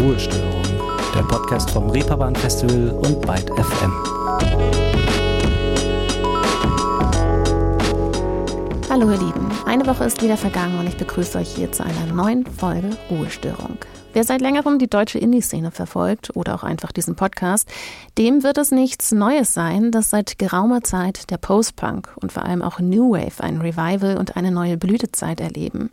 Ruhestörung, der Podcast vom Reeperbahn Festival und Byte FM. Hallo ihr Lieben, eine Woche ist wieder vergangen und ich begrüße euch hier zu einer neuen Folge Ruhestörung. Wer seit längerem die deutsche Indie-Szene verfolgt oder auch einfach diesen Podcast, dem wird es nichts Neues sein, dass seit geraumer Zeit der Post-Punk und vor allem auch New Wave ein Revival und eine neue Blütezeit erleben.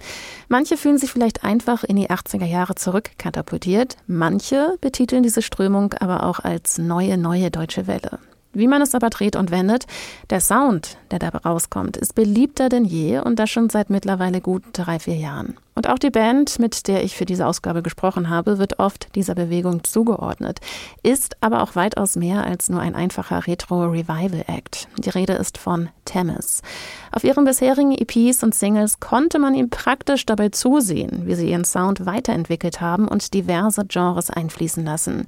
Manche fühlen sich vielleicht einfach in die 80er Jahre zurückkatapultiert, manche betiteln diese Strömung aber auch als neue, neue deutsche Welle. Wie man es aber dreht und wendet, der Sound, der dabei rauskommt, ist beliebter denn je und das schon seit mittlerweile gut drei, vier Jahren. Und auch die Band, mit der ich für diese Ausgabe gesprochen habe, wird oft dieser Bewegung zugeordnet, ist aber auch weitaus mehr als nur ein einfacher Retro-Revival-Act. Die Rede ist von Temis. Auf ihren bisherigen EPs und Singles konnte man ihm praktisch dabei zusehen, wie sie ihren Sound weiterentwickelt haben und diverse Genres einfließen lassen.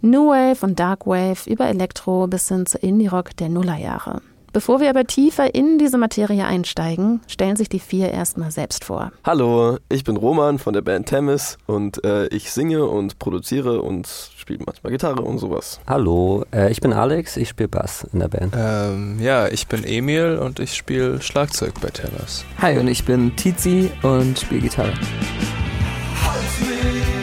New Wave und Dark Wave über Elektro bis hin zu Indie-Rock der Nullerjahre. Bevor wir aber tiefer in diese Materie einsteigen, stellen sich die vier erstmal selbst vor. Hallo, ich bin Roman von der Band Temis und äh, ich singe und produziere und spiele manchmal Gitarre und sowas. Hallo, äh, ich bin Alex, ich spiele Bass in der Band. Ähm, ja, ich bin Emil und ich spiele Schlagzeug bei Temis. Hi, und ich bin Tizi und spiele Gitarre. Halt mich,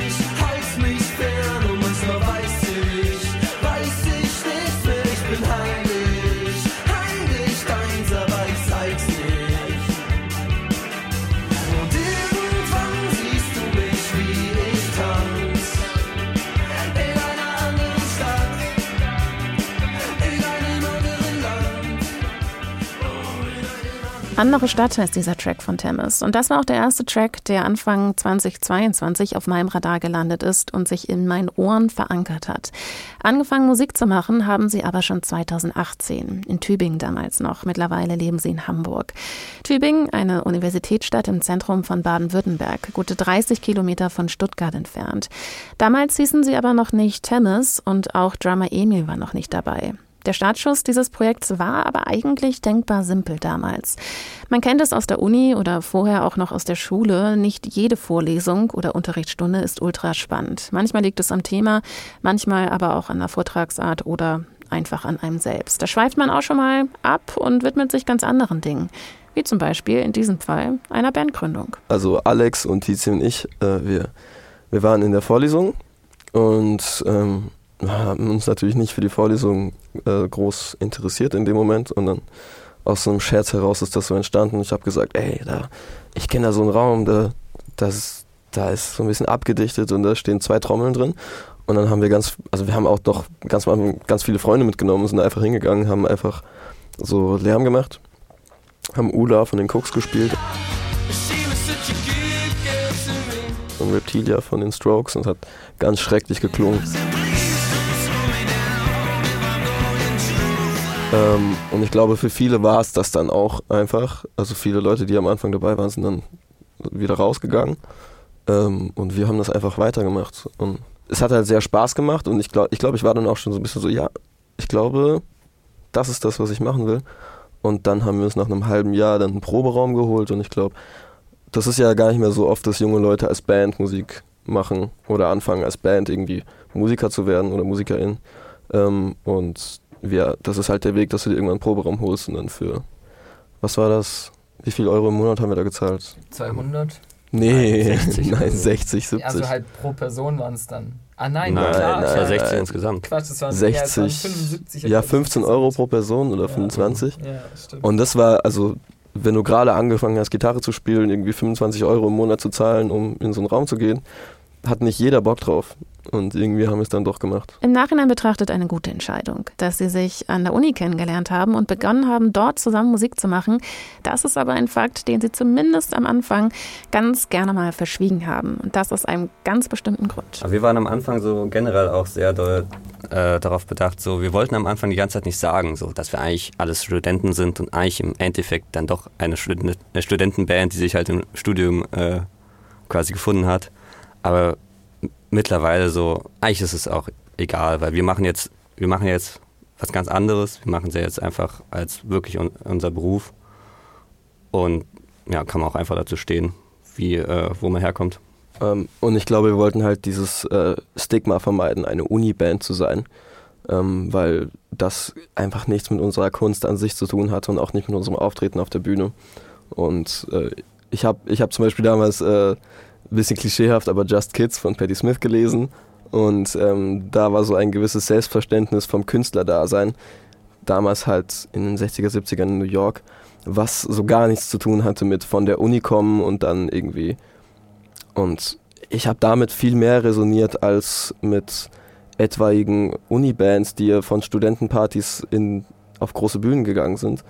Andere Stadt heißt dieser Track von Temis. Und das war auch der erste Track, der Anfang 2022 auf meinem Radar gelandet ist und sich in meinen Ohren verankert hat. Angefangen Musik zu machen haben sie aber schon 2018, in Tübingen damals noch. Mittlerweile leben sie in Hamburg. Tübingen, eine Universitätsstadt im Zentrum von Baden-Württemberg, gute 30 Kilometer von Stuttgart entfernt. Damals hießen sie aber noch nicht Temis und auch Drummer Emil war noch nicht dabei. Der Startschuss dieses Projekts war aber eigentlich denkbar simpel damals. Man kennt es aus der Uni oder vorher auch noch aus der Schule. Nicht jede Vorlesung oder Unterrichtsstunde ist ultra spannend. Manchmal liegt es am Thema, manchmal aber auch an der Vortragsart oder einfach an einem selbst. Da schweift man auch schon mal ab und widmet sich ganz anderen Dingen. Wie zum Beispiel in diesem Fall einer Bandgründung. Also Alex und Tizi und ich, äh, wir, wir waren in der Vorlesung und ähm, haben uns natürlich nicht für die Vorlesung äh, groß interessiert in dem Moment und dann aus so einem Scherz heraus ist das so entstanden. Ich habe gesagt, ey, da, ich kenne da so einen Raum, da, das, da ist so ein bisschen abgedichtet und da stehen zwei Trommeln drin. Und dann haben wir ganz, also wir haben auch doch ganz, ganz viele Freunde mitgenommen, sind einfach hingegangen, haben einfach so Lärm gemacht, haben Ula von den Cooks gespielt und Reptilia von den Strokes und hat ganz schrecklich geklungen. Ähm, und ich glaube, für viele war es das dann auch einfach. Also viele Leute, die am Anfang dabei waren, sind dann wieder rausgegangen. Ähm, und wir haben das einfach weitergemacht. Und es hat halt sehr Spaß gemacht und ich glaube, ich, glaub, ich war dann auch schon so ein bisschen so, ja, ich glaube, das ist das, was ich machen will. Und dann haben wir uns nach einem halben Jahr dann einen Proberaum geholt und ich glaube, das ist ja gar nicht mehr so oft, dass junge Leute als Band Musik machen oder anfangen als Band irgendwie Musiker zu werden oder Musikerin. Ähm, und wir, das ist halt der Weg, dass du dir irgendwann einen Proberaum holst und dann für, was war das? Wie viel Euro im Monat haben wir da gezahlt? 200? Nee, Nein, 60 nein, oder so. 60, 70. Also halt pro Person waren es dann. Ah nein, Nein, klar. das war nein. 16 insgesamt. Quatsch, das waren 60. Ja, waren 75 ja, oder 15 Euro pro Person oder 25. Ja, stimmt. Und das war, also, wenn du gerade angefangen hast, Gitarre zu spielen, irgendwie 25 Euro im Monat zu zahlen, um in so einen Raum zu gehen, hat nicht jeder Bock drauf. Und irgendwie haben wir es dann doch gemacht. Im Nachhinein betrachtet eine gute Entscheidung, dass sie sich an der Uni kennengelernt haben und begonnen haben, dort zusammen Musik zu machen. Das ist aber ein Fakt, den sie zumindest am Anfang ganz gerne mal verschwiegen haben. Und das aus einem ganz bestimmten Grund. Aber wir waren am Anfang so generell auch sehr doll, äh, darauf bedacht, so wir wollten am Anfang die ganze Zeit nicht sagen, so dass wir eigentlich alles Studenten sind und eigentlich im Endeffekt dann doch eine, Stud eine Studentenband, die sich halt im Studium äh, quasi gefunden hat. Aber mittlerweile so, eigentlich ist es auch egal, weil wir machen jetzt, wir machen jetzt was ganz anderes. Wir machen es ja jetzt einfach als wirklich un unser Beruf. Und ja, kann man auch einfach dazu stehen, wie, äh, wo man herkommt. Ähm, und ich glaube, wir wollten halt dieses äh, Stigma vermeiden, eine Uni-Band zu sein, ähm, weil das einfach nichts mit unserer Kunst an sich zu tun hatte und auch nicht mit unserem Auftreten auf der Bühne. Und äh, ich habe ich hab zum Beispiel damals äh, bisschen klischeehaft, aber Just Kids von Patti Smith gelesen und ähm, da war so ein gewisses Selbstverständnis vom Künstlerdasein, damals halt in den 60er, 70ern in New York, was so gar nichts zu tun hatte mit von der Uni kommen und dann irgendwie. Und ich habe damit viel mehr resoniert als mit etwaigen Unibands, die von Studentenpartys in, auf große Bühnen gegangen sind.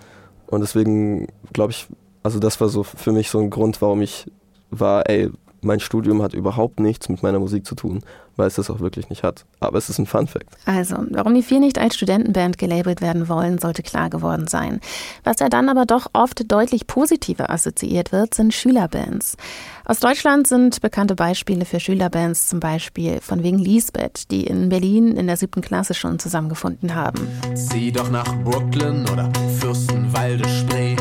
Und deswegen glaube ich, also das war so für mich so ein Grund, warum ich war, ey, mein Studium hat überhaupt nichts mit meiner Musik zu tun, weil es das auch wirklich nicht hat. Aber es ist ein Fun Fact. Also, warum die vier nicht als Studentenband gelabelt werden wollen, sollte klar geworden sein. Was ja dann aber doch oft deutlich positiver assoziiert wird, sind Schülerbands. Aus Deutschland sind bekannte Beispiele für Schülerbands zum Beispiel von wegen Lisbeth, die in Berlin in der siebten Klasse schon zusammengefunden haben. Zieh doch nach Brooklyn oder Fürstenwalde Spree.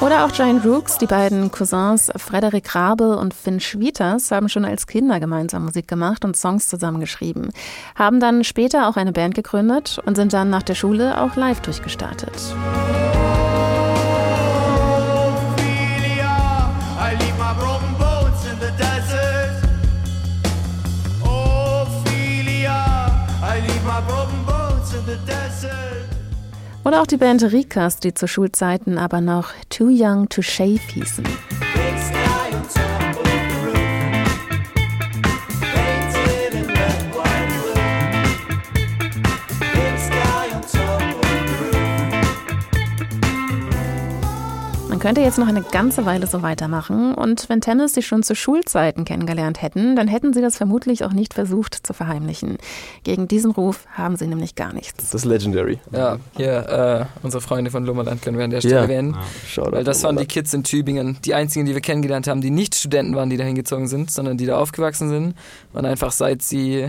Oder auch Giant Rooks, die beiden Cousins Frederik Rabe und Finn Schwieters haben schon als Kinder gemeinsam Musik gemacht und Songs zusammengeschrieben, haben dann später auch eine Band gegründet und sind dann nach der Schule auch live durchgestartet. Oder auch die Band Rikas, die zu Schulzeiten aber noch Too Young to Shave hießen. Man könnte jetzt noch eine ganze Weile so weitermachen und wenn Tennis sie schon zu Schulzeiten kennengelernt hätten, dann hätten sie das vermutlich auch nicht versucht zu verheimlichen. Gegen diesen Ruf haben sie nämlich gar nichts. Das ist legendary. Ja, hier, äh, unsere Freunde von Lummerland können wir an der Stelle Ja. erwähnen. Shoutout Weil das waren die. Kids in Tübingen, die einzigen, die wir kennengelernt haben, die nicht Studenten waren, die da hingezogen sind, sondern die da aufgewachsen sind und einfach seit sie,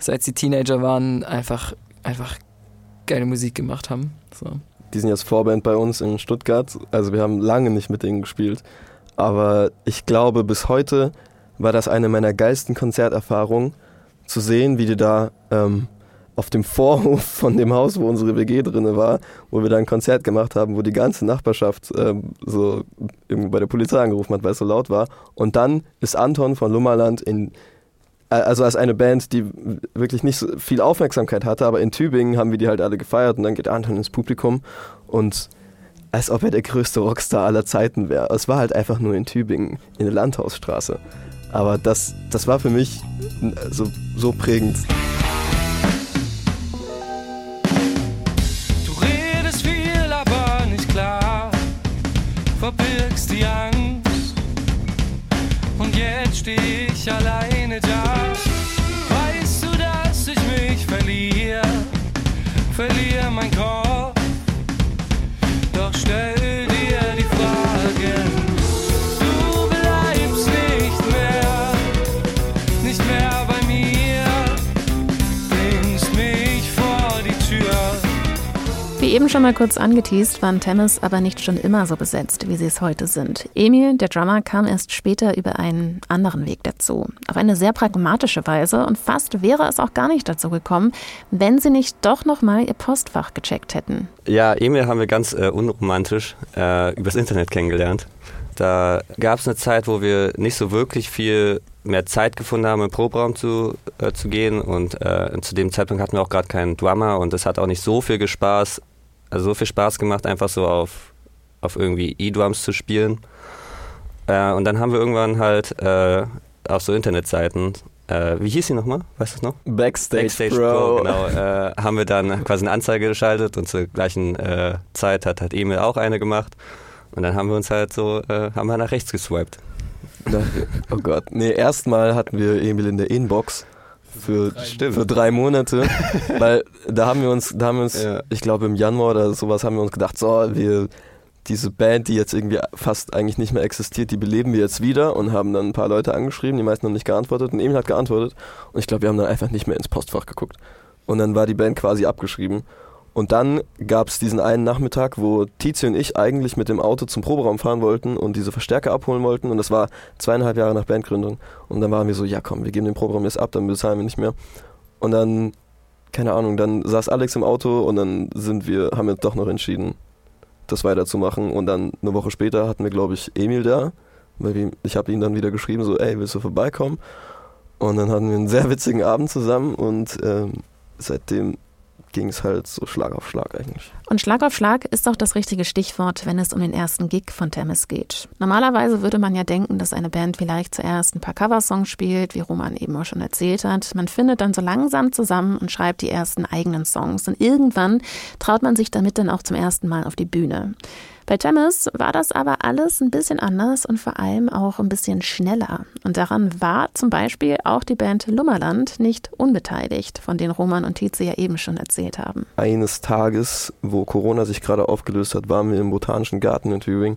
seit sie Teenager waren, einfach, einfach geile Musik gemacht haben. So. Die sind jetzt Vorband bei uns in Stuttgart. Also wir haben lange nicht mit denen gespielt. Aber ich glaube, bis heute war das eine meiner geilsten Konzerterfahrungen, zu sehen, wie die da ähm, auf dem Vorhof von dem Haus, wo unsere WG drinne war, wo wir da ein Konzert gemacht haben, wo die ganze Nachbarschaft ähm, so bei der Polizei angerufen hat, weil es so laut war. Und dann ist Anton von Lummerland in also als eine Band, die wirklich nicht so viel Aufmerksamkeit hatte, aber in Tübingen haben wir die halt alle gefeiert und dann geht Anton ins Publikum und als ob er der größte Rockstar aller Zeiten wäre. Es war halt einfach nur in Tübingen, in der Landhausstraße. Aber das, das war für mich so, so prägend. Du redest viel, aber nicht klar, verbirgst die Angst. Und jetzt steh ich alleine eben schon mal kurz angeteased, waren Tennis aber nicht schon immer so besetzt, wie sie es heute sind. Emil, der Drummer, kam erst später über einen anderen Weg dazu. Auf eine sehr pragmatische Weise und fast wäre es auch gar nicht dazu gekommen, wenn sie nicht doch nochmal ihr Postfach gecheckt hätten. Ja, Emil haben wir ganz äh, unromantisch äh, übers Internet kennengelernt. Da gab es eine Zeit, wo wir nicht so wirklich viel mehr Zeit gefunden haben, im Proberaum zu, äh, zu gehen. Und äh, zu dem Zeitpunkt hatten wir auch gerade keinen Drummer und es hat auch nicht so viel Spaß, also so viel Spaß gemacht, einfach so auf, auf irgendwie E-Drums zu spielen. Äh, und dann haben wir irgendwann halt äh, auf so Internetseiten, äh, wie hieß sie nochmal? Weißt du es noch? Backstage, Backstage Pro. Pro, genau, äh, haben wir dann quasi eine Anzeige geschaltet und zur gleichen äh, Zeit hat, hat Emil auch eine gemacht. Und dann haben wir uns halt so, äh, haben wir nach rechts geswiped. Oh Gott. Nee, erstmal hatten wir Emil in der Inbox für, Stimmt. für drei Monate, weil da haben wir uns, da haben wir uns, Ja. ich glaube im Januar oder sowas haben wir uns gedacht, so, wir, diese Band, die jetzt irgendwie fast eigentlich nicht mehr existiert, die beleben wir jetzt wieder und haben dann ein paar Leute angeschrieben, die meisten haben nicht geantwortet und Emil hat geantwortet und ich glaube, wir haben dann einfach nicht mehr ins Postfach geguckt. Und dann war die Band quasi abgeschrieben. Und dann gab es diesen einen Nachmittag, wo Tizi und ich eigentlich mit dem Auto zum Proberaum fahren wollten und diese Verstärker abholen wollten. Und das war zweieinhalb Jahre nach Bandgründung. Und dann waren wir so, ja komm, wir geben den Proberaum jetzt ab, dann bezahlen wir nicht mehr. Und dann, keine Ahnung, dann saß Alex im Auto und dann sind wir, haben wir doch noch entschieden, das weiterzumachen. Und dann eine Woche später hatten wir, glaube ich, Emil da. Weil ich habe ihn dann wieder geschrieben, so, ey, willst du vorbeikommen? Und dann hatten wir einen sehr witzigen Abend zusammen und ähm, seitdem ging es halt so Schlag auf Schlag eigentlich. Und Schlag auf Schlag ist auch das richtige Stichwort, wenn es um den ersten Gig von Temis geht. Normalerweise würde man ja denken, dass eine Band vielleicht zuerst ein paar Coversongs spielt, wie Roman eben auch schon erzählt hat. Man findet dann so langsam zusammen und schreibt die ersten eigenen Songs. Und irgendwann traut man sich damit dann auch zum ersten Mal auf die Bühne. Bei Temis war das aber alles ein bisschen anders und vor allem auch ein bisschen schneller. Und daran war zum Beispiel auch die Band Lummerland nicht unbeteiligt, von denen Roman und Tietze ja eben schon erzählt haben. Eines Tages, wo Corona sich gerade aufgelöst hat, waren wir im Botanischen Garten in Tübingen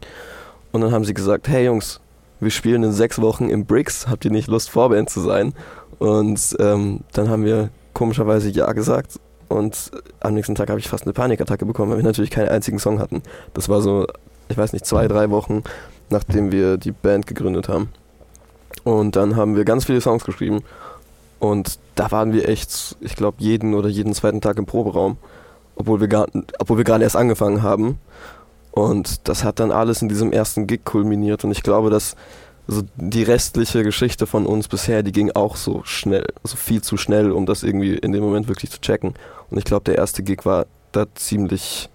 und dann haben sie gesagt, hey Jungs, wir spielen in sechs Wochen im Bricks, habt ihr nicht Lust, Vorband zu sein? Und ähm, dann haben wir komischerweise Ja gesagt und am nächsten Tag habe ich fast eine Panikattacke bekommen, weil wir natürlich keinen einzigen Song hatten. Das war so, ich weiß nicht, zwei, drei Wochen, nachdem wir die Band gegründet haben. Und dann haben wir ganz viele Songs geschrieben. Und da waren wir echt, ich glaube, jeden oder jeden zweiten Tag im Proberaum, obwohl wir, gar, obwohl wir gerade erst angefangen haben. Und das hat dann alles in diesem ersten Gig kulminiert. Und ich glaube, dass so die restliche Geschichte von uns bisher, die ging auch so schnell, also viel zu schnell, um das irgendwie in dem Moment wirklich zu checken. Und ich glaube, der erste Gig war da ziemlich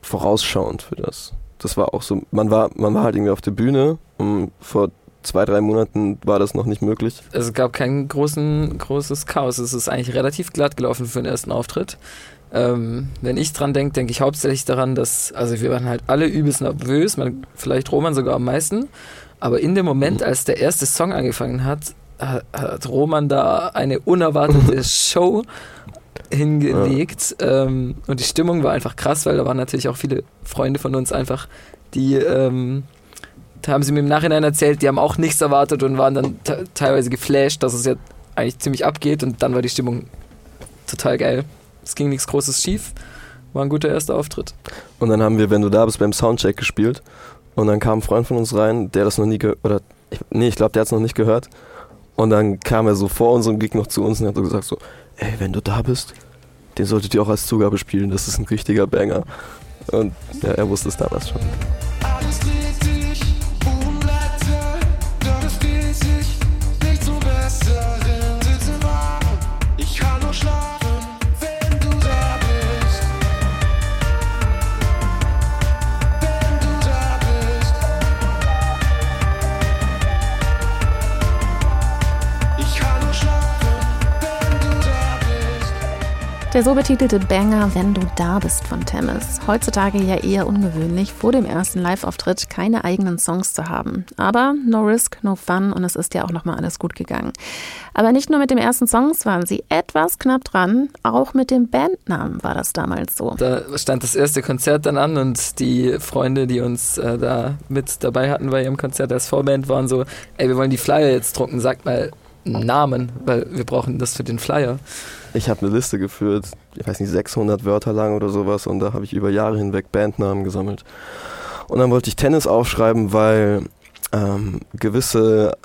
vorausschauend für das. Das war auch so, man war, man war halt irgendwie auf der Bühne und vor zwei, drei Monaten war das noch nicht möglich. Es gab kein großen, großes Chaos. Es ist eigentlich relativ glatt gelaufen für den ersten Auftritt. Ähm, wenn ich dran denke, denke ich hauptsächlich daran, dass, also wir waren halt alle übelst nervös, man, vielleicht Roman sogar am meisten. Aber in dem Moment, als der erste Song angefangen hat, hat, Roman da eine unerwartete Show hingelegt. Ähm, und die Stimmung war einfach krass, weil da waren natürlich auch viele Freunde von uns einfach, die ähm, haben sie mir im Nachhinein erzählt, die haben auch nichts erwartet und waren dann te- teilweise geflasht, dass es ja eigentlich ziemlich abgeht und dann war die Stimmung total geil. Es ging nichts Großes schief, war ein guter erster Auftritt. Und dann haben wir, wenn du da bist, beim Soundcheck gespielt. Und dann kam ein Freund von uns rein, der das noch nie gehört, oder, ich, nee, ich glaube, der hat es noch nicht gehört. Und dann kam er so vor unserem Gig noch zu uns und hat so gesagt so, ey, wenn du da bist, den solltet ihr auch als Zugabe spielen, das ist ein richtiger Banger. Und ja, er wusste es damals schon. Der so betitelte Banger Wenn du da bist von Temis. Heutzutage ja eher ungewöhnlich, vor dem ersten Live-Auftritt keine eigenen Songs zu haben. Aber no risk, no fun und es ist ja auch nochmal alles gut gegangen. Aber nicht nur mit dem ersten Songs waren sie etwas knapp dran, auch mit dem Bandnamen war das damals so. Da stand das erste Konzert dann an und die Freunde, die uns äh, da mit dabei hatten bei ihrem Konzert als Vorband, waren so, ey, wir wollen die Flyer jetzt drucken, sagt mal einen Namen, weil wir brauchen das für den Flyer. Ich habe eine Liste geführt, ich weiß nicht, 600 Wörter lang oder sowas und da habe ich über Jahre hinweg Bandnamen gesammelt. Und dann wollte ich Tennis aufschreiben, weil ähm, gewisse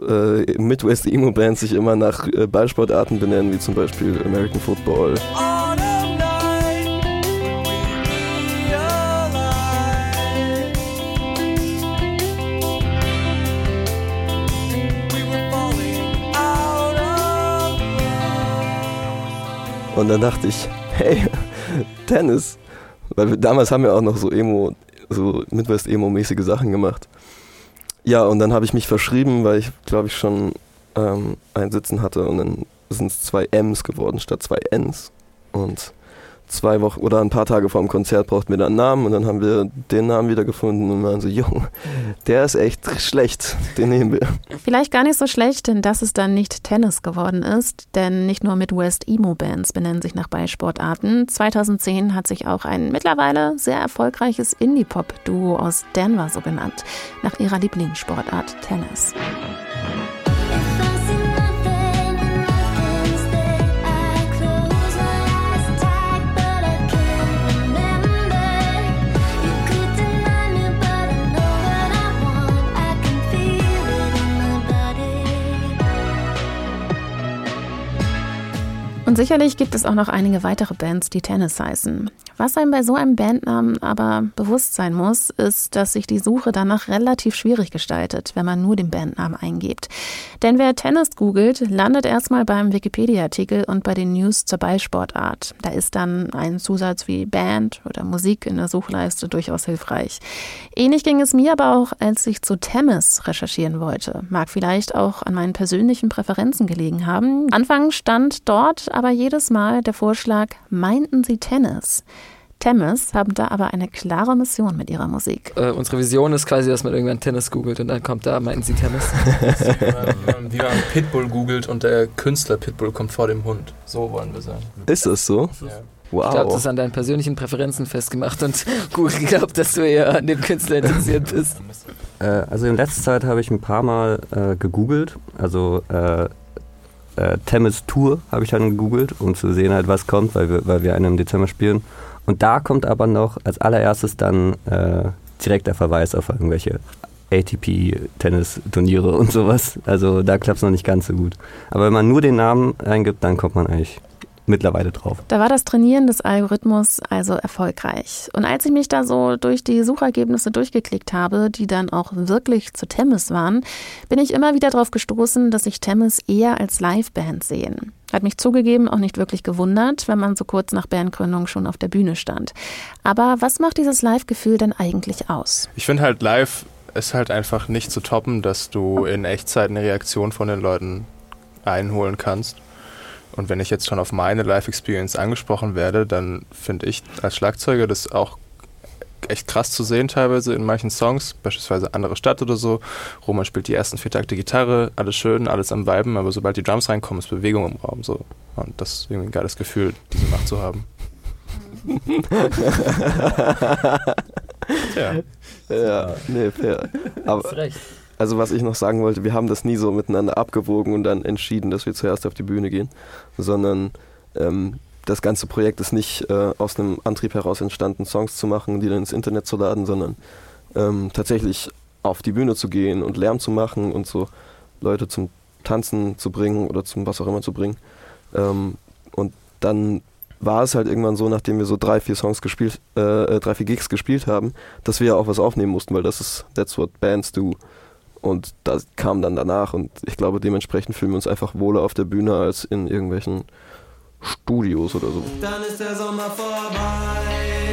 äh, Midwest-Emo-Bands sich immer nach äh, Ballsportarten benennen, wie zum Beispiel American Football. Autumn Und dann dachte ich, hey, Tennis. Weil damals haben wir auch noch so Emo, so Midwest-Emo-mäßige Sachen gemacht. Ja, und dann habe ich mich verschrieben, weil ich, glaube ich, schon ähm, ein Sitzen hatte und dann sind es zwei M's geworden statt zwei N's. Und zwei Wochen oder ein paar Tage vor dem Konzert brauchten wir dann einen Namen und dann haben wir den Namen wieder gefunden und waren so, Jung, der ist echt schlecht, den nehmen wir. Vielleicht gar nicht so schlecht, denn dass es dann nicht Tennis geworden ist, denn nicht nur Midwest-Emo-Bands benennen sich nach Ballsportarten. 2010 hat sich auch ein mittlerweile sehr erfolgreiches Indie-Pop-Duo aus Denver so genannt, nach ihrer Lieblingssportart Tennis. Und sicherlich gibt es auch noch einige weitere Bands, die Tennis heißen. Was einem bei so einem Bandnamen aber bewusst sein muss, ist, dass sich die Suche danach relativ schwierig gestaltet, wenn man nur den Bandnamen eingibt. Denn wer Tennis googelt, landet erstmal beim Wikipedia-Artikel und bei den News zur Ballsportart. Da ist dann ein Zusatz wie Band oder Musik in der Suchleiste durchaus hilfreich. Ähnlich ging es mir aber auch, als ich zu Tennis recherchieren wollte. Mag vielleicht auch an meinen persönlichen Präferenzen gelegen haben. Anfangs stand dort aber jedes Mal der Vorschlag, meinten Sie Tennis? Tennis haben da aber eine klare Mission mit ihrer Musik. Äh, unsere Vision ist quasi, dass man irgendwann Tennis googelt und dann kommt da, meinten sie Tennis. Wie man Pitbull googelt und der Künstler Pitbull kommt vor dem Hund. So wollen wir sein. Ist das so? Ja. Wow. Ich glaube, das ist an deinen persönlichen Präferenzen festgemacht und Google glaubt, dass du eher an dem Künstler interessiert bist. Äh, also in letzter Zeit habe ich ein paar Mal äh, gegoogelt. Also äh, Thames Tour habe ich dann gegoogelt, um zu sehen halt, was kommt, weil wir, weil wir einen im Dezember spielen. Und da kommt aber noch als allererstes dann äh, direkt der Verweis auf irgendwelche ATP-Tennis-Turniere und sowas. Also da klappt es noch nicht ganz so gut. Aber wenn man nur den Namen eingibt, dann kommt man eigentlich mittlerweile drauf. Da war das Trainieren des Algorithmus also erfolgreich. Und als ich mich da so durch die Suchergebnisse durchgeklickt habe, die dann auch wirklich zu Temmis waren, bin ich immer wieder darauf gestoßen, dass sich Temmis eher als Liveband sehen. Hat mich zugegeben auch nicht wirklich gewundert, wenn man so kurz nach Bandgründung schon auf der Bühne stand. Aber was macht dieses Live-Gefühl denn eigentlich aus? Ich finde halt live ist halt einfach nicht zu toppen, dass du in Echtzeit eine Reaktion von den Leuten einholen kannst. Und wenn ich jetzt schon auf meine Live-Experience angesprochen werde, dann finde ich als Schlagzeuger das auch echt krass zu sehen teilweise in manchen Songs, beispielsweise Andere Stadt oder so. Roman spielt die ersten vier Takte Gitarre, alles schön, alles am Viben, aber sobald die Drums reinkommen, ist Bewegung im Raum so. Und das ist irgendwie ein geiles Gefühl, diese Macht zu haben. Tja. Ja, nee, fair. Aber, also was ich noch sagen wollte, wir haben das nie so miteinander abgewogen und dann entschieden, dass wir zuerst auf die Bühne gehen, sondern ähm, das ganze Projekt ist nicht äh, aus einem Antrieb heraus entstanden, Songs zu machen, die dann ins Internet zu laden, sondern ähm, tatsächlich auf die Bühne zu gehen und Lärm zu machen und so Leute zum Tanzen zu bringen oder zum was auch immer zu bringen. Ähm, und dann war es halt irgendwann so, nachdem wir so drei, vier Songs gespielt, äh, drei, vier Gigs gespielt haben, dass wir ja auch was aufnehmen mussten, weil das ist That's what bands do. Und das kam dann danach und ich glaube, dementsprechend fühlen wir uns einfach wohler auf der Bühne als in irgendwelchen Studios oder so. Dann ist der Sommer vorbei.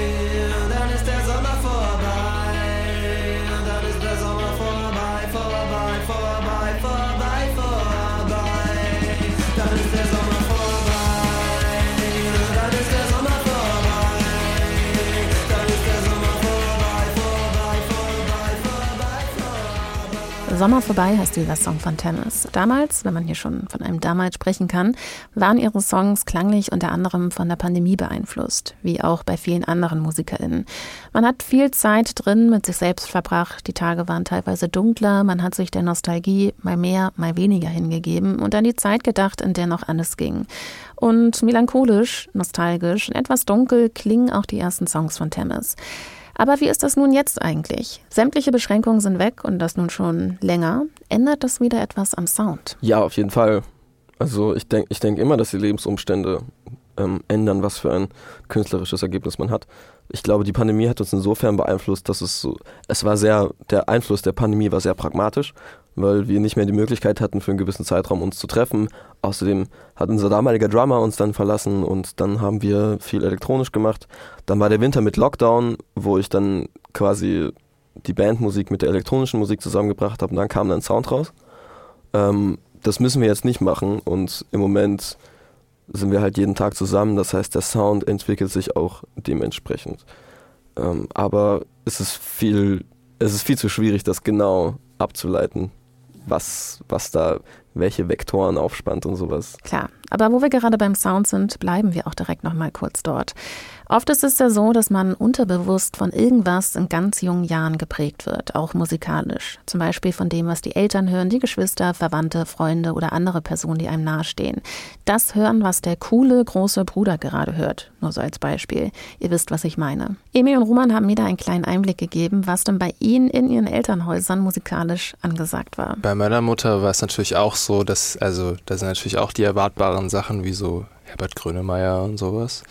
Sommer vorbei heißt dieser Song von Tennis. Damals, wenn man hier schon von einem damals sprechen kann, waren ihre Songs klanglich unter anderem von der Pandemie beeinflusst, wie auch bei vielen anderen MusikerInnen. Man hat viel Zeit drin mit sich selbst verbracht, die Tage waren teilweise dunkler, man hat sich der Nostalgie mal mehr, mal weniger hingegeben und an die Zeit gedacht, in der noch alles ging. Und melancholisch, nostalgisch und etwas dunkel klingen auch die ersten Songs von Temmes. Aber wie ist das nun jetzt eigentlich? Sämtliche Beschränkungen sind weg und das nun schon länger. Ändert das wieder etwas am Sound? Ja, auf jeden Fall. Also ich denke ich denk immer, dass die Lebensumstände ähm, ändern, was für ein künstlerisches Ergebnis man hat. Ich glaube, die Pandemie hat uns insofern beeinflusst, dass es so, es war sehr, der Einfluss der Pandemie war sehr pragmatisch, weil wir nicht mehr die Möglichkeit hatten, für einen gewissen Zeitraum uns zu treffen. Außerdem hat unser damaliger Drummer uns dann verlassen und dann haben wir viel elektronisch gemacht. Dann war der Winter mit Lockdown, wo ich dann quasi die Bandmusik mit der elektronischen Musik zusammengebracht habe und dann kam dann Sound raus. Ähm, das müssen wir jetzt nicht machen und im Moment sind wir halt jeden Tag zusammen. Das heißt, der Sound entwickelt sich auch dementsprechend. Ähm, aber es ist viel, es ist viel zu schwierig, das genau abzuleiten, was, was da, welche Vektoren aufspannt und sowas. Klar, aber wo wir gerade beim Sound sind, bleiben wir auch direkt noch mal kurz dort. Oft ist es ja so, dass man unterbewusst von irgendwas in ganz jungen Jahren geprägt wird, auch musikalisch. Zum Beispiel von dem, was die Eltern hören, die Geschwister, Verwandte, Freunde oder andere Personen, die einem nahestehen. Das hören, was der coole große Bruder gerade hört. Nur so als Beispiel. Ihr wisst, was ich meine. Emil und Roman haben mir da einen kleinen Einblick gegeben, was denn bei ihnen in ihren Elternhäusern musikalisch angesagt war. Bei meiner Mutter war es natürlich auch so, dass, also da sind natürlich auch die erwartbaren Sachen wie so Herbert Grönemeyer und sowas.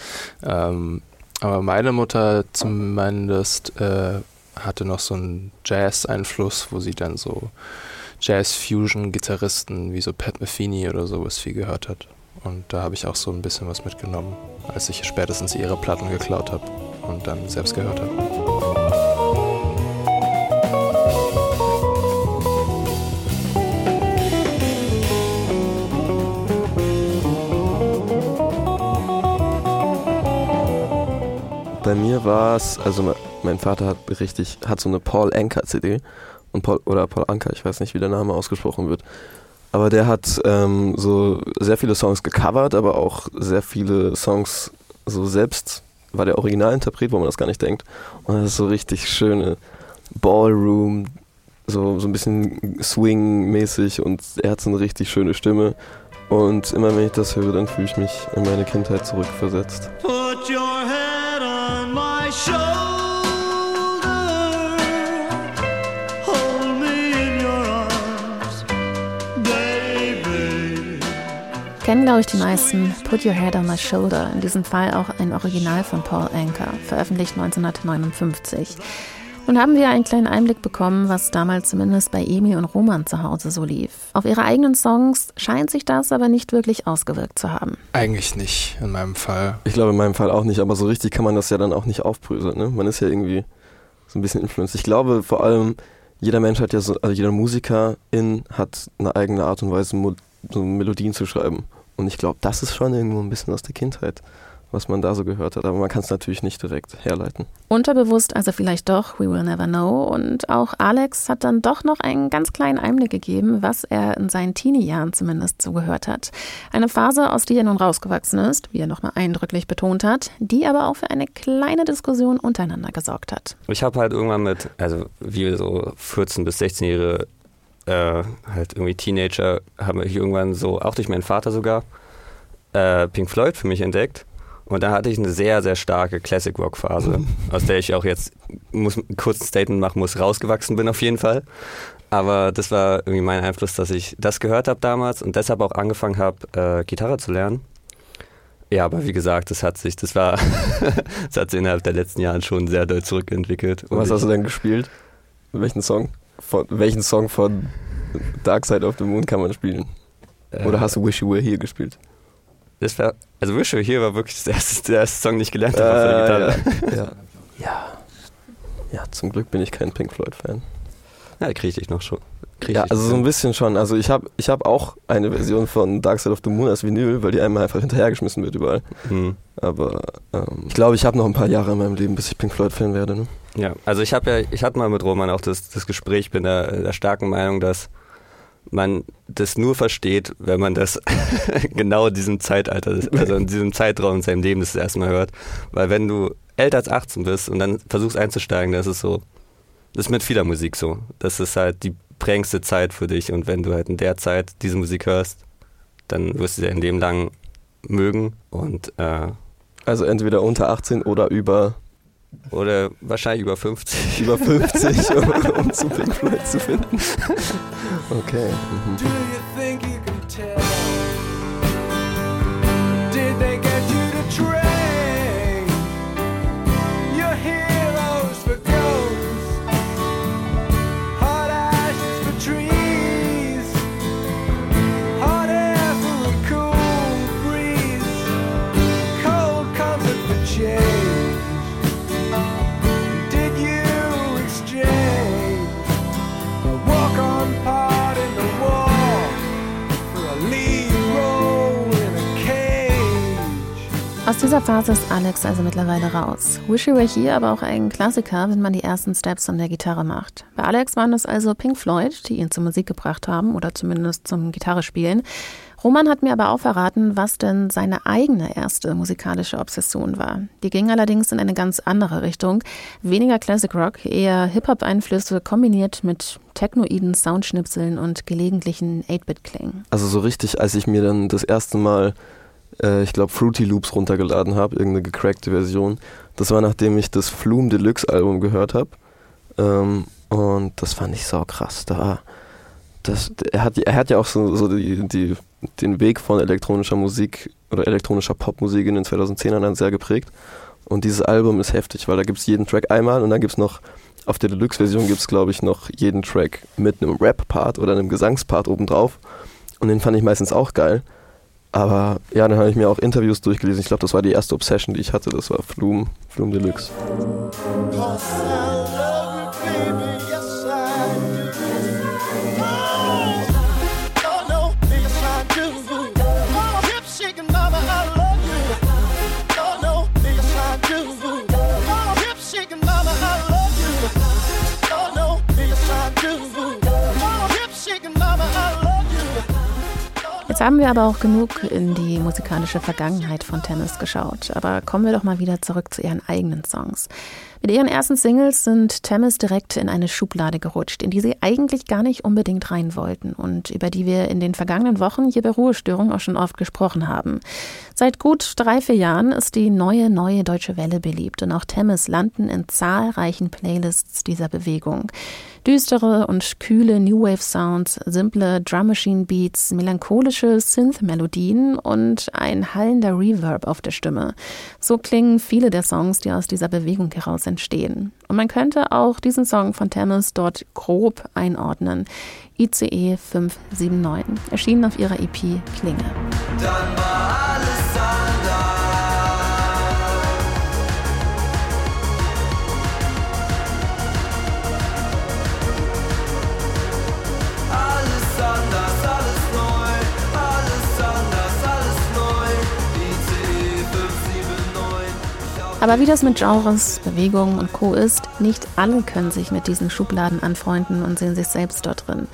Ähm, aber meine Mutter zumindest äh, hatte noch so einen Jazz-Einfluss, wo sie dann so Jazz-Fusion-Gitarristen wie so Pat Metheny oder sowas viel gehört hat. Und da habe ich auch so ein bisschen was mitgenommen, als ich spätestens ihre Platten geklaut habe und dann selbst gehört habe. Bei mir war es, also me- mein Vater hat richtig, hat so eine Paul Anka CD und Paul, oder Paul Anka, ich weiß nicht, wie der Name ausgesprochen wird. Aber der hat ähm, so sehr viele Songs gecovert, aber auch sehr viele Songs so selbst, war der Originalinterpret, wo man das gar nicht denkt. Und das ist so richtig schöne Ballroom, so, so ein bisschen Swing-mäßig und er hat so eine richtig schöne Stimme. Und immer wenn ich das höre, dann fühle ich mich in meine Kindheit zurückversetzt. Put your head Kennen, glaube ich, die meisten Put Your Head on My Shoulder, in diesem Fall auch ein Original von Paul Anka, veröffentlicht 1959. Nun haben wir einen kleinen Einblick bekommen, was damals zumindest bei Emi und Roman zu Hause so lief. Auf ihre eigenen Songs scheint sich das aber nicht wirklich ausgewirkt zu haben. Eigentlich nicht in meinem Fall. Ich glaube in meinem Fall auch nicht, aber so richtig kann man das ja dann auch nicht aufbröseln. Ne? Man ist ja irgendwie so ein bisschen influenced. Ich glaube vor allem, jeder Mensch hat ja so, also jeder Musikerin hat eine eigene Art und Weise, so Melodien zu schreiben. Und ich glaube, das ist schon irgendwo ein bisschen aus der Kindheit, was man da so gehört hat. Aber man kann es natürlich nicht direkt herleiten. Unterbewusst also vielleicht doch, we will never know. Und auch Alex hat dann doch noch einen ganz kleinen Einblick gegeben, was er in seinen Teenie-Jahren zumindest so gehört hat. Eine Phase, aus der er nun rausgewachsen ist, wie er nochmal eindrücklich betont hat, die aber auch für eine kleine Diskussion untereinander gesorgt hat. Ich habe halt irgendwann mit, also wie so 14- bis 16-Jährige, äh, halt irgendwie Teenager, habe ich irgendwann so, auch durch meinen Vater sogar, äh, Pink Floyd für mich entdeckt. Und da hatte ich eine sehr, sehr starke Classic Rock Phase, aus der ich auch jetzt, muss kurz ein Statement machen muss, rausgewachsen bin auf jeden Fall. Aber das war irgendwie mein Einfluss, dass ich das gehört habe damals und deshalb auch angefangen habe, äh, Gitarre zu lernen. Ja, aber wie gesagt, das hat sich, das war, das hat sich innerhalb der letzten Jahre schon sehr doll zurückentwickelt. Und Was hast du denn gespielt? Welchen Song? Von, welchen Song von Dark Side of the Moon kann man spielen? äh, Oder hast du Wish You Were Here gespielt? Das war, also Wish You Here war wirklich das erste, der erste Song, den ich gelernt habe auf der Gitarre. Äh, ja. ja. Ja, zum Glück bin ich kein Pink Floyd-Fan. Ja, kriege ich noch schon. Krieg Ja, also so ein bisschen schon. Also ich habe ich hab auch eine Version von Dark Side of the Moon als Vinyl, weil die einem einfach hinterhergeschmissen wird überall. Hm. Aber ähm, ich glaube, ich habe noch ein paar Jahre in meinem Leben, bis ich Pink Floyd-Fan werde. Ne? Ja, also ich habe ja, ich hatte mal mit Roman auch das, das Gespräch, bin der, der starken Meinung, dass man das nur versteht, wenn man das genau in diesem Zeitalter, also in diesem Zeitraum in seinem Leben das erstmal hört. Weil wenn du älter als 18 bist und dann versuchst einzusteigen, das ist so, das ist mit vieler Musik so. Das ist halt die prägendste Zeit für dich und wenn du halt in der Zeit diese Musik hörst, dann wirst du sie dein Leben lang mögen und äh, Also entweder unter 18 oder über, oder wahrscheinlich über 50. über 50, um, um zu Pink Floyd zu finden. Okay. Mhm. Do you think you can tell? Did they get you to train dieser Phase ist Alex also mittlerweile raus. Wish You Were Here aber auch ein Klassiker, wenn man die ersten Steps an der Gitarre macht. Bei Alex waren es also Pink Floyd, die ihn zur Musik gebracht haben oder zumindest zum Gitarrespielen. Roman hat mir aber auch verraten, was denn seine eigene erste musikalische Obsession war. Die ging allerdings in eine ganz andere Richtung. Weniger Classic Rock, eher Hip-Hop-Einflüsse kombiniert mit technoiden Soundschnipseln und gelegentlichen 8-Bit-Klängen. Also so richtig, als ich mir dann das erste Mal, äh, ich glaube, Fruity Loops runtergeladen habe, irgendeine gecrackte Version, das war nachdem ich das Flume Deluxe Album gehört habe. Ähm, und das fand ich sau krass. Da das, er, hat, er hat ja auch so, so die, die, den Weg von elektronischer Musik oder elektronischer Popmusik in den 2010ern dann sehr geprägt. Und dieses Album ist heftig, weil da gibt es jeden Track einmal und dann gibt es noch, auf der Deluxe-Version gibt es, glaube ich, noch jeden Track mit einem Rap-Part oder einem Gesangspart obendrauf. Und den fand ich meistens auch geil. Aber ja, dann habe ich mir auch Interviews durchgelesen. Ich glaube, das war die erste Obsession, die ich hatte. Das war Flume, Flume Deluxe. Jetzt haben wir aber auch genug in die musikalische Vergangenheit von Tennis geschaut. Aber kommen wir doch mal wieder zurück zu ihren eigenen Songs. Mit ihren ersten Singles sind Thames direkt in eine Schublade gerutscht, in die sie eigentlich gar nicht unbedingt rein wollten und über die wir in den vergangenen Wochen hier bei Ruhestörung auch schon oft gesprochen haben. Seit gut drei, vier Jahren ist die neue, neue Deutsche Welle beliebt und auch Thames landen in zahlreichen Playlists dieser Bewegung. Düstere und kühle New Wave Sounds, simple Drum Machine Beats, melancholische Synth-Melodien und ein hallender Reverb auf der Stimme. So klingen viele der Songs, die aus dieser Bewegung heraus entstehen. Und man könnte auch diesen Song von Thames dort grob einordnen. ICE 579, erschienen auf ihrer EP Klinge. Dann war Aber wie das mit Genres, Bewegungen und Co. ist, nicht alle können sich mit diesen Schubladen anfreunden und sehen sich selbst dort drin.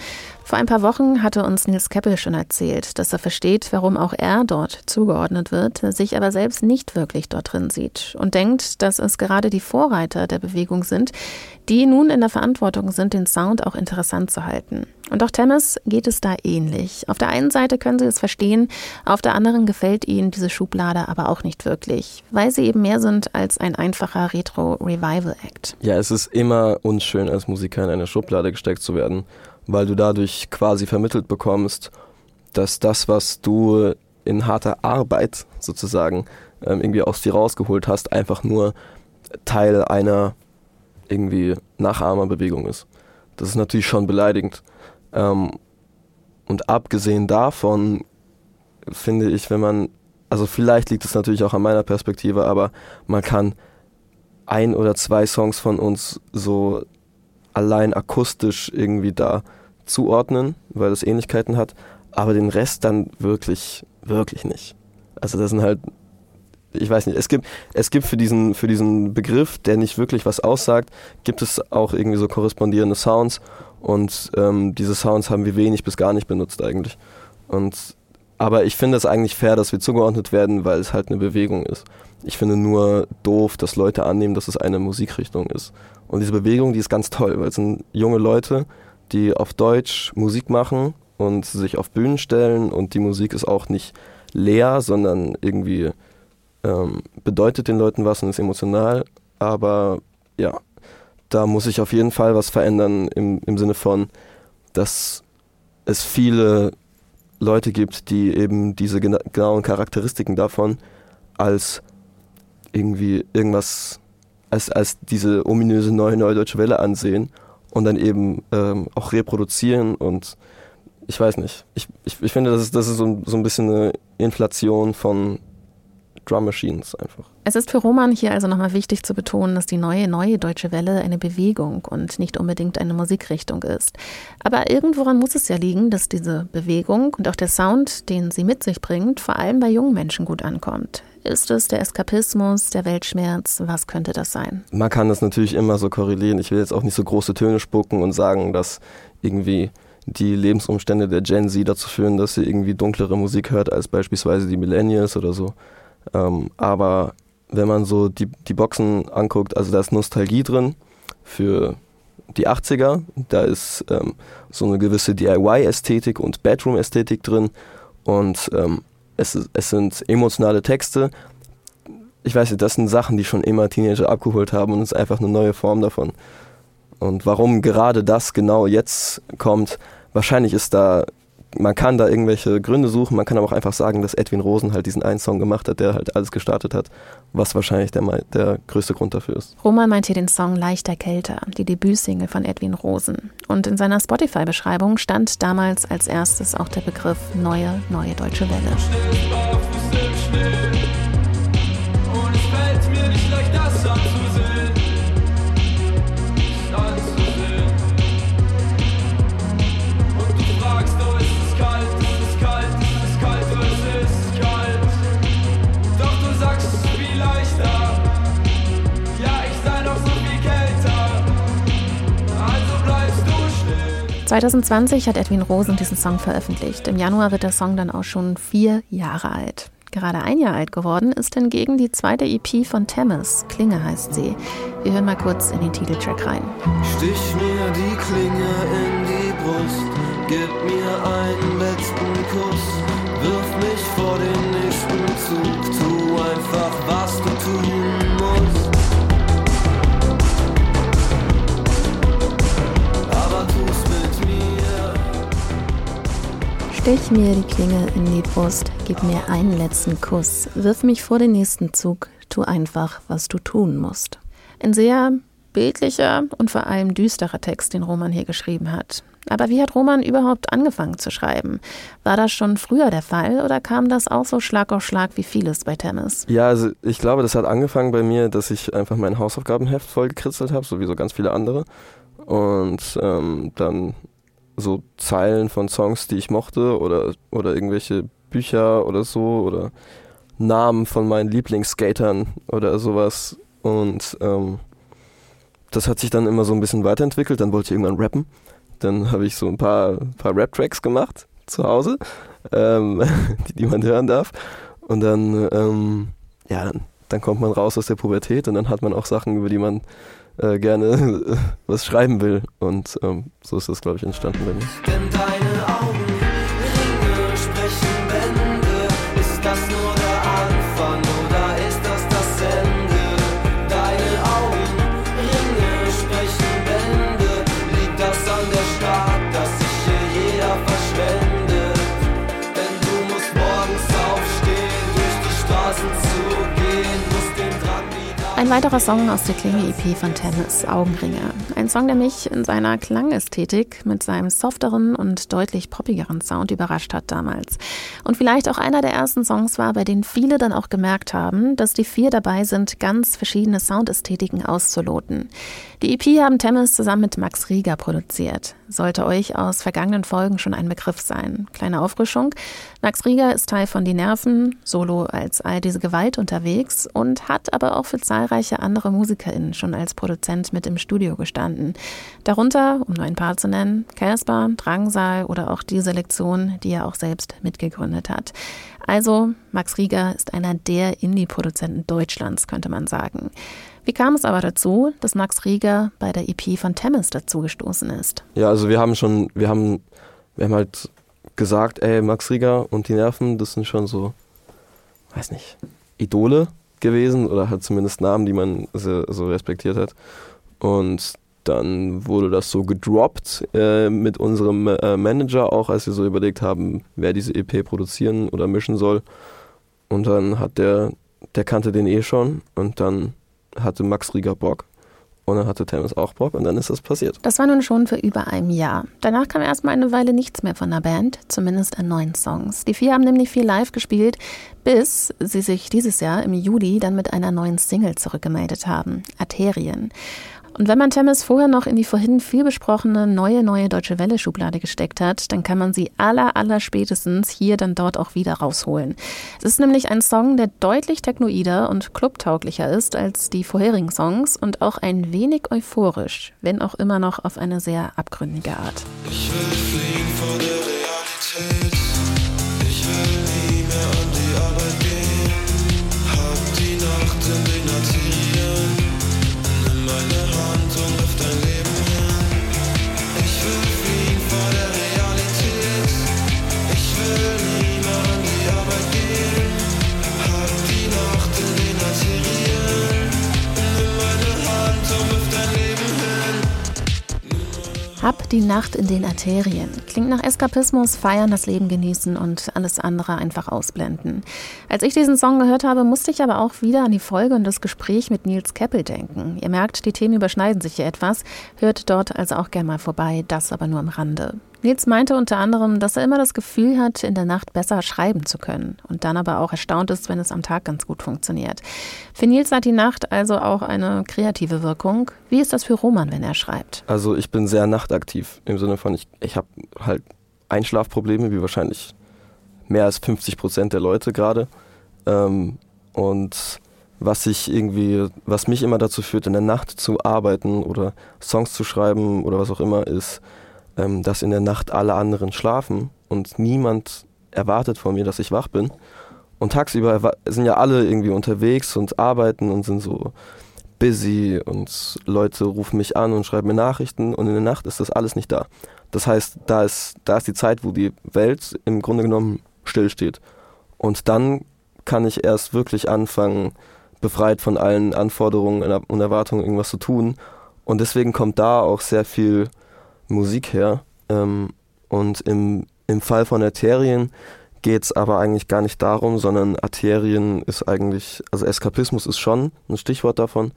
Vor ein paar Wochen hatte uns Nils Keppel schon erzählt, dass er versteht, warum auch er dort zugeordnet wird, sich aber selbst nicht wirklich dort drin sieht und denkt, dass es gerade die Vorreiter der Bewegung sind, die nun in der Verantwortung sind, den Sound auch interessant zu halten. Und auch Thames geht es da ähnlich. Auf der einen Seite können sie es verstehen, auf der anderen gefällt ihnen diese Schublade aber auch nicht wirklich, weil sie eben mehr sind als ein einfacher Retro-Revival-Act. Ja, es ist immer unschön, als Musiker in eine Schublade gesteckt zu werden, weil du dadurch quasi vermittelt bekommst, dass das, was du in harter Arbeit sozusagen ähm, irgendwie aus dir rausgeholt hast, einfach nur Teil einer irgendwie Nachahmerbewegung ist. Das ist natürlich schon beleidigend. Ähm, und abgesehen davon finde ich, wenn man, also vielleicht liegt es natürlich auch an meiner Perspektive, aber man kann ein oder zwei Songs von uns so allein akustisch irgendwie da zuordnen, weil es Ähnlichkeiten hat, aber den Rest dann wirklich, wirklich nicht. Also das sind halt, ich weiß nicht, es gibt, es gibt für diesen, für diesen Begriff, der nicht wirklich was aussagt, gibt es auch irgendwie so korrespondierende Sounds und ähm, diese Sounds haben wir wenig bis gar nicht benutzt eigentlich. Und aber ich finde es eigentlich fair, dass wir zugeordnet werden, weil es halt eine Bewegung ist. Ich finde nur doof, dass Leute annehmen, dass es eine Musikrichtung ist. Und diese Bewegung, die ist ganz toll, weil es sind junge Leute, die auf Deutsch Musik machen und sich auf Bühnen stellen und die Musik ist auch nicht leer, sondern irgendwie ähm, bedeutet den Leuten was und ist emotional. Aber ja, da muss sich auf jeden Fall was verändern im, im Sinne von, dass es viele Leute gibt, die eben diese gena genauen Charakteristiken davon als irgendwie irgendwas, als, als diese ominöse neue neue deutsche Welle ansehen und dann eben ähm, auch reproduzieren und ich weiß nicht. Ich, ich, ich finde, das ist, das ist so, so ein bisschen eine Inflation von Drum Machines einfach. Es ist für Roman hier also nochmal wichtig zu betonen, dass die neue, neue Deutsche Welle eine Bewegung und nicht unbedingt eine Musikrichtung ist. Aber irgendworan muss es ja liegen, dass diese Bewegung und auch der Sound, den sie mit sich bringt, vor allem bei jungen Menschen gut ankommt. Ist es der Eskapismus, der Weltschmerz? Was könnte das sein? Man kann das natürlich immer so korrelieren. Ich will jetzt auch nicht so große Töne spucken und sagen, dass irgendwie die Lebensumstände der Gen Z dazu führen, dass sie irgendwie dunklere Musik hört als beispielsweise die Millennials oder so. Ähm, aber wenn man so die, die Boxen anguckt, also da ist Nostalgie drin für die 80er, da ist ähm, so eine gewisse DIY-Ästhetik und Bedroom-Ästhetik drin und ähm, es, es sind emotionale Texte. Ich weiß nicht, das sind Sachen, die schon immer Teenager abgeholt haben und es ist einfach eine neue Form davon. Und warum gerade das genau jetzt kommt, wahrscheinlich ist da, man kann da irgendwelche Gründe suchen, man kann aber auch einfach sagen, dass Edwin Rosen halt diesen einen Song gemacht hat, der halt alles gestartet hat, was wahrscheinlich der, der größte Grund dafür ist. Roman meint hier den Song Leichter Kälter, die Debütsingle von Edwin Rosen. Und in seiner Spotify-Beschreibung stand damals als erstes auch der Begriff neue, neue deutsche Welle. 2020 hat Edwin Rosen diesen Song veröffentlicht. Im Januar wird der Song dann auch schon vier Jahre alt. Gerade ein Jahr alt geworden ist hingegen die zweite EP von Temis. Klinge heißt sie. Wir hören mal kurz in den Titeltrack rein. Stich mir die Klinge in die Brust, gib mir einen letzten Kuss, wirf mich vor den nächsten Zug, tu einfach, was du tun Stich mir die Klinge in die Brust, gib mir einen letzten Kuss, wirf mich vor den nächsten Zug, tu einfach, was du tun musst. Ein sehr bildlicher und vor allem düsterer Text, den Roman hier geschrieben hat. Aber wie hat Roman überhaupt angefangen zu schreiben? War das schon früher der Fall oder kam das auch so Schlag auf Schlag wie vieles bei Tennis? Ja, also ich glaube, das hat angefangen bei mir, dass ich einfach mein Hausaufgabenheft voll gekritzelt habe, so wie so ganz viele andere. Und ähm, dann so Zeilen von Songs, die ich mochte oder, oder irgendwelche Bücher oder so oder Namen von meinen Lieblingsskatern oder sowas. Und ähm, das hat sich dann immer so ein bisschen weiterentwickelt. Dann wollte ich irgendwann rappen. Dann habe ich so ein paar, paar Rap-Tracks gemacht zu Hause, ähm, die, man hören darf. Und dann, ähm, ja, dann kommt man raus aus der Pubertät und dann hat man auch Sachen, über die man äh, gerne was schreiben will. Und ähm, so ist das, glaube ich, entstanden bei mir. Ein weiterer Song aus der Klinge-EP von Tennis, Augenringe. Ein Song, der mich in seiner Klangästhetik mit seinem softeren und deutlich poppigeren Sound überrascht hat damals. Und vielleicht auch einer der ersten Songs war, bei denen viele dann auch gemerkt haben, dass die vier dabei sind, ganz verschiedene Soundästhetiken auszuloten. Die EP haben Tennis zusammen mit Max Rieger produziert. Sollte euch aus vergangenen Folgen schon ein Begriff sein. Kleine Auffrischung. Max Rieger ist Teil von Die Nerven, solo als all diese Gewalt unterwegs und hat aber auch für zahlreiche andere MusikerInnen schon als Produzent mit im Studio gestanden. Darunter, um nur ein paar zu nennen, Casper, Drangsal oder auch die Selektion, die er auch selbst mitgegründet hat. Also, Max Rieger ist einer der Indie-Produzenten Deutschlands, könnte man sagen. Wie kam es aber dazu, dass Max Rieger bei der EP von Temis dazugestoßen ist? Ja, also wir haben schon, wir haben, wir haben halt gesagt, ey, Max Rieger und die Nerven, das sind schon so, weiß nicht, Idole gewesen oder halt zumindest Namen, die man so, so respektiert hat. Und dann wurde das so gedroppt äh, mit unserem äh, Manager, auch als wir so überlegt haben, wer diese EP produzieren oder mischen soll. Und dann hat der, der kannte den eh schon und dann hatte Max Rieger Bock. Und dann hatte Temis auch Bock und dann ist das passiert. Das war nun schon für über ein Jahr. Danach kam erstmal eine Weile nichts mehr von der Band, zumindest an neuen Songs. Die vier haben nämlich viel live gespielt, bis sie sich dieses Jahr im Juli dann mit einer neuen Single zurückgemeldet haben, Arterien. Und wenn man Temmes vorher noch in die vorhin viel besprochene neue, neue Deutsche Welle-Schublade gesteckt hat, dann kann man sie aller, aller spätestens hier dann dort auch wieder rausholen. Es ist nämlich ein Song, der deutlich technoider und clubtauglicher ist als die vorherigen Songs und auch ein wenig euphorisch, wenn auch immer noch auf eine sehr abgründige Art. Ich will fliehen vor der Hab die Nacht in den Arterien. Klingt nach Eskapismus, feiern, das Leben genießen und alles andere einfach ausblenden. Als ich diesen Song gehört habe, musste ich aber auch wieder an die Folge und das Gespräch mit Nils Keppel denken. Ihr merkt, die Themen überschneiden sich hier etwas. Hört dort also auch gerne mal vorbei, das aber nur am Rande. Nils meinte unter anderem, dass er immer das Gefühl hat, in der Nacht besser schreiben zu können und dann aber auch erstaunt ist, wenn es am Tag ganz gut funktioniert. Für Nils hat die Nacht also auch eine kreative Wirkung. Wie ist das für Roman, wenn er schreibt? Also ich bin sehr nachtaktiv im Sinne von, ich, ich habe halt Einschlafprobleme, wie wahrscheinlich mehr als 50 Prozent der Leute gerade. Ähm, und was ich irgendwie, was mich immer dazu führt, in der Nacht zu arbeiten oder Songs zu schreiben oder was auch immer, ist, ähm, dass in der Nacht alle anderen schlafen und niemand erwartet von mir, dass ich wach bin. Und tagsüber sind ja alle irgendwie unterwegs und arbeiten und sind so busy und Leute rufen mich an und schreiben mir Nachrichten und in der Nacht ist das alles nicht da. Das heißt, da ist, da ist die Zeit, wo die Welt im Grunde genommen stillsteht. Und dann kann ich erst wirklich anfangen, befreit von allen Anforderungen und Erwartungen irgendwas zu tun. Und deswegen kommt da auch sehr viel Musik her. Ähm, und im, im Fall von Arterien geht es aber eigentlich gar nicht darum, sondern Arterien ist eigentlich, also Eskapismus ist schon ein Stichwort davon.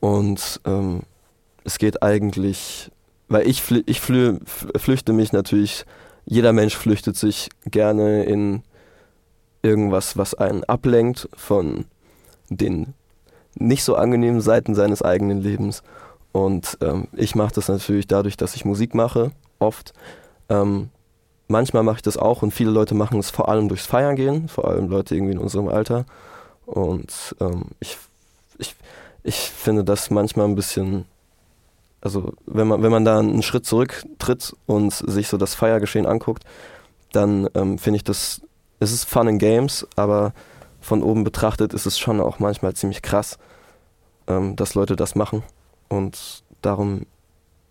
Und ähm, es geht eigentlich, weil ich, flü ich flü flüchte mich natürlich, jeder Mensch flüchtet sich gerne in irgendwas, was einen ablenkt von den nicht so angenehmen Seiten seines eigenen Lebens. Und ähm, ich mache das natürlich dadurch, dass ich Musik mache, oft. Ähm, manchmal mache ich das auch und viele Leute machen es vor allem durchs Feiern gehen, vor allem Leute irgendwie in unserem Alter. Und ähm, ich, ich, ich finde das manchmal ein bisschen, also wenn man, wenn man da einen Schritt zurücktritt und sich so das Feiergeschehen anguckt, dann ähm, finde ich das, es ist Fun and Games, aber von oben betrachtet ist es schon auch manchmal ziemlich krass, ähm, dass Leute das machen. Und darum,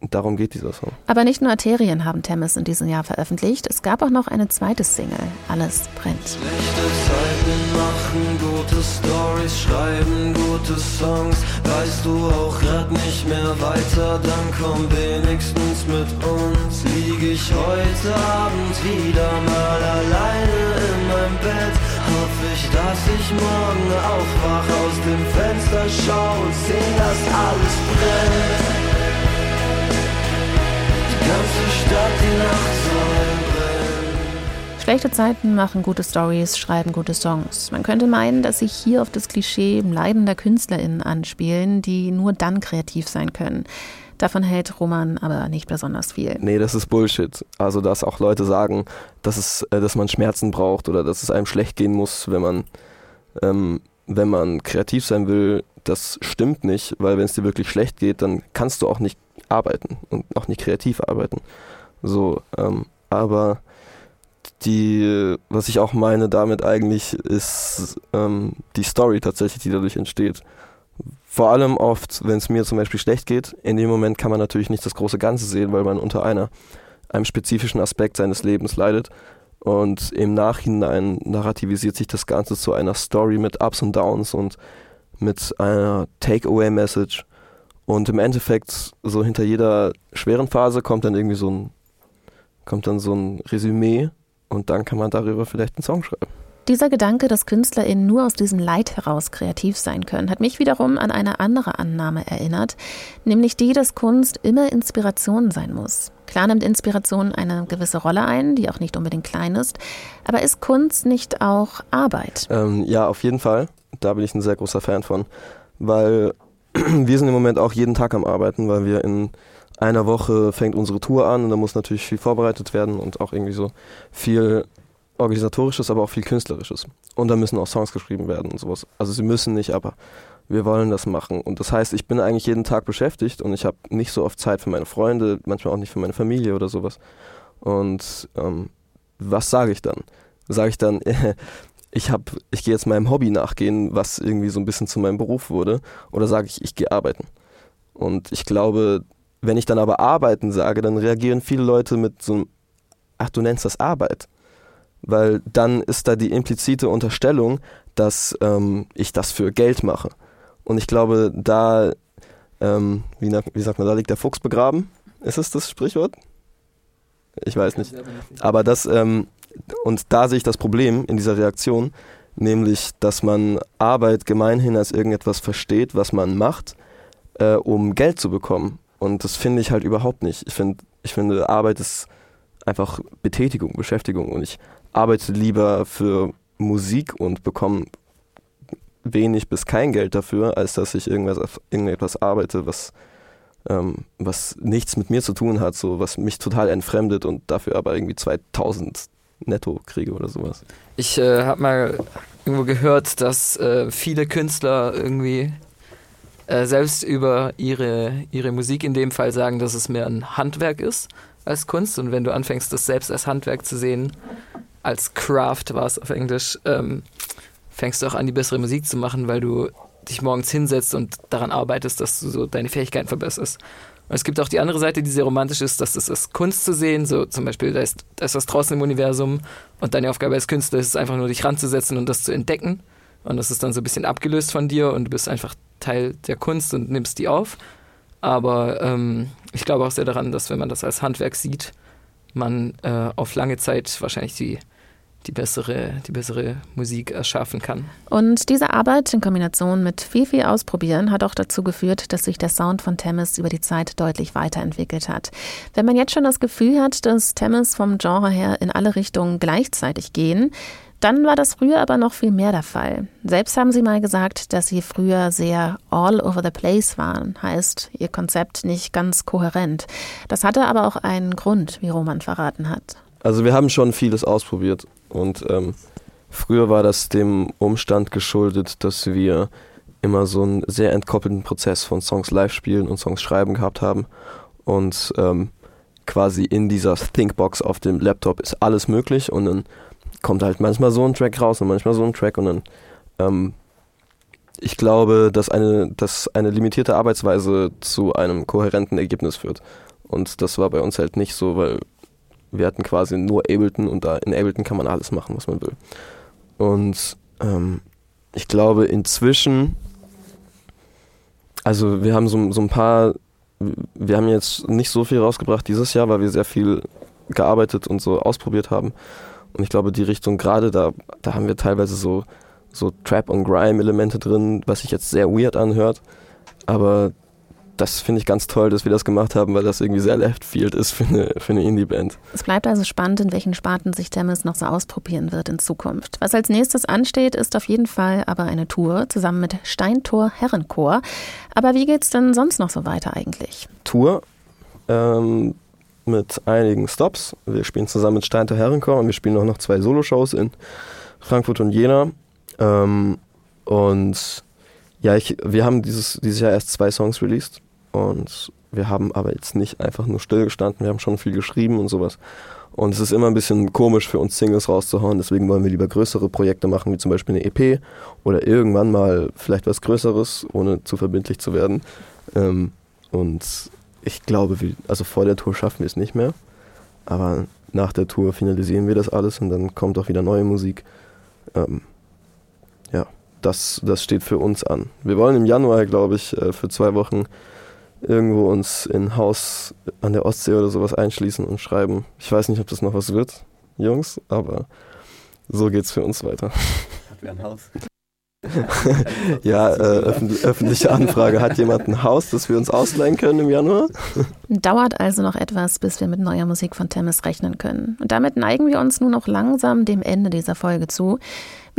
darum geht dieser Song. Aber nicht nur Arterien haben Temmes in diesem Jahr veröffentlicht. Es gab auch noch eine zweite Single, Alles brennt. Schlechte Zeiten machen gute Stories, schreiben gute Songs. Weißt du auch grad nicht mehr weiter, dann komm wenigstens mit uns. Lieg ich heute Abend wieder mal alleine in meinem Bett. Hoffe ich, dass ich morgen aufwach, aus dem Fenster schau und seh, dass alles brennt. Die ganze Stadt, die Nacht soll brennen. Schlechte Zeiten machen gute Stories, schreiben gute Songs. Man könnte meinen, dass sich hier auf das Klischee leidender KünstlerInnen anspielen, die nur dann kreativ sein können. Davon hält Roman aber nicht besonders viel. Nee, das ist Bullshit. Also, dass auch Leute sagen, dass, es, äh, dass man Schmerzen braucht oder dass es einem schlecht gehen muss, wenn man, ähm, wenn man kreativ sein will, das stimmt nicht, weil wenn es dir wirklich schlecht geht, dann kannst du auch nicht arbeiten und auch nicht kreativ arbeiten. So, ähm, aber die, was ich auch meine damit eigentlich, ist ähm, die Story tatsächlich, die dadurch entsteht. Vor allem oft, wenn es mir zum Beispiel schlecht geht, in dem Moment kann man natürlich nicht das große Ganze sehen, weil man unter einer, einem spezifischen Aspekt seines Lebens leidet. Und im Nachhinein narrativisiert sich das Ganze zu einer Story mit Ups und Downs und mit einer Takeaway-Message. Und im Endeffekt, so hinter jeder schweren Phase kommt dann irgendwie so ein, kommt dann so ein Resümee und dann kann man darüber vielleicht einen Song schreiben. Dieser Gedanke, dass KünstlerInnen nur aus diesem Leid heraus kreativ sein können, hat mich wiederum an eine andere Annahme erinnert, nämlich die, dass Kunst immer Inspiration sein muss. Klar nimmt Inspiration eine gewisse Rolle ein, die auch nicht unbedingt klein ist, aber ist Kunst nicht auch Arbeit? Ähm, ja, auf jeden Fall. Da bin ich ein sehr großer Fan von, weil wir sind im Moment auch jeden Tag am Arbeiten, weil wir in einer Woche fängt unsere Tour an und da muss natürlich viel vorbereitet werden und auch irgendwie so viel organisatorisches, aber auch viel künstlerisches. Und da müssen auch Songs geschrieben werden und sowas. Also sie müssen nicht, aber wir wollen das machen. Und das heißt, ich bin eigentlich jeden Tag beschäftigt und ich habe nicht so oft Zeit für meine Freunde, manchmal auch nicht für meine Familie oder sowas. Und ähm, was sage ich dann? Sage ich dann, ich habe, ich gehe jetzt meinem Hobby nachgehen, was irgendwie so ein bisschen zu meinem Beruf wurde, oder sage ich, ich gehe arbeiten? Und ich glaube, wenn ich dann aber arbeiten sage, dann reagieren viele Leute mit so einem, ach, du nennst das Arbeit. Weil dann ist da die implizite Unterstellung, dass ähm, ich das für Geld mache. Und ich glaube, da, ähm, wie, wie sagt man, da liegt der Fuchs begraben. Ist es das Sprichwort? Ich weiß nicht. Aber das, ähm, und da sehe ich das Problem in dieser Reaktion, nämlich, dass man Arbeit gemeinhin als irgendetwas versteht, was man macht, äh, um Geld zu bekommen. Und das finde ich halt überhaupt nicht. Ich, find, ich finde, Arbeit ist einfach Betätigung, Beschäftigung. Und ich arbeite lieber für Musik und bekomme wenig bis kein Geld dafür, als dass ich irgendwas, irgendetwas arbeite, was, ähm, was nichts mit mir zu tun hat, so was mich total entfremdet und dafür aber irgendwie 2000 netto kriege oder sowas. Ich äh, habe mal irgendwo gehört, dass äh, viele Künstler irgendwie äh, selbst über ihre, ihre Musik in dem Fall sagen, dass es mehr ein Handwerk ist als Kunst. Und wenn du anfängst, das selbst als Handwerk zu sehen, als Craft war es auf Englisch, ähm, fängst du auch an, die bessere Musik zu machen, weil du dich morgens hinsetzt und daran arbeitest, dass du so deine Fähigkeiten verbesserst. Und es gibt auch die andere Seite, die sehr romantisch ist, dass das ist Kunst zu sehen, so zum Beispiel, da ist, da ist was draußen im Universum und deine Aufgabe als Künstler ist es einfach nur, dich ranzusetzen und das zu entdecken. Und das ist dann so ein bisschen abgelöst von dir und du bist einfach Teil der Kunst und nimmst die auf. Aber ähm, ich glaube auch sehr daran, dass wenn man das als Handwerk sieht, man äh, auf lange Zeit wahrscheinlich die, die, bessere, die bessere Musik erschaffen kann. Und diese Arbeit in Kombination mit viel, viel Ausprobieren hat auch dazu geführt, dass sich der Sound von Temis über die Zeit deutlich weiterentwickelt hat. Wenn man jetzt schon das Gefühl hat, dass Temis vom Genre her in alle Richtungen gleichzeitig gehen, dann war das früher aber noch viel mehr der Fall. Selbst haben sie mal gesagt, dass sie früher sehr all over the place waren, heißt ihr Konzept nicht ganz kohärent. Das hatte aber auch einen Grund, wie Roman verraten hat. Also wir haben schon vieles ausprobiert und ähm, früher war das dem Umstand geschuldet, dass wir immer so einen sehr entkoppelten Prozess von Songs live spielen und Songs schreiben gehabt haben und ähm, quasi in dieser Thinkbox auf dem Laptop ist alles möglich und dann kommt halt manchmal so ein Track raus und manchmal so ein Track und dann ähm, ich glaube, dass eine, dass eine limitierte Arbeitsweise zu einem kohärenten Ergebnis führt. Und das war bei uns halt nicht so, weil wir hatten quasi nur Ableton und da in Ableton kann man alles machen, was man will. Und ähm, ich glaube inzwischen, also wir haben so, so ein paar, wir haben jetzt nicht so viel rausgebracht dieses Jahr, weil wir sehr viel gearbeitet und so ausprobiert haben. Und ich glaube, die Richtung gerade da, da haben wir teilweise so, so Trap- und Grime-Elemente drin, was sich jetzt sehr weird anhört. Aber das finde ich ganz toll, dass wir das gemacht haben, weil das irgendwie sehr left field ist für eine, für eine Indie-Band. Es bleibt also spannend, in welchen Sparten sich Temis noch so ausprobieren wird in Zukunft. Was als nächstes ansteht, ist auf jeden Fall aber eine Tour zusammen mit Steintor Herrenchor. Aber wie geht's denn sonst noch so weiter eigentlich? Tour ähm, mit einigen Stops. Wir spielen zusammen mit Steinter Herrenchor und wir spielen auch noch zwei Soloshows in Frankfurt und Jena. Ähm, und ja, ich, wir haben dieses, dieses Jahr erst zwei Songs released und wir haben aber jetzt nicht einfach nur stillgestanden, wir haben schon viel geschrieben und sowas. Und es ist immer ein bisschen komisch für uns Singles rauszuhauen, deswegen wollen wir lieber größere Projekte machen, wie zum Beispiel eine EP oder irgendwann mal vielleicht was Größeres, ohne zu verbindlich zu werden. Ähm, und ich glaube, also vor der Tour schaffen wir es nicht mehr, aber nach der Tour finalisieren wir das alles und dann kommt auch wieder neue Musik. Ähm, ja, das, das steht für uns an. Wir wollen im Januar, glaube ich, äh, für zwei Wochen irgendwo uns in ein Haus an der Ostsee oder sowas einschließen und schreiben. Ich weiß nicht, ob das noch was wird, Jungs, aber so geht's für uns weiter. Hat wir ein Haus. ja, äh, öffentlich, öffentliche Anfrage. Hat jemand ein Haus, das wir uns ausleihen können im Januar? Dauert also noch etwas, bis wir mit neuer Musik von Temis rechnen können. Und damit neigen wir uns nun auch langsam dem Ende dieser Folge zu.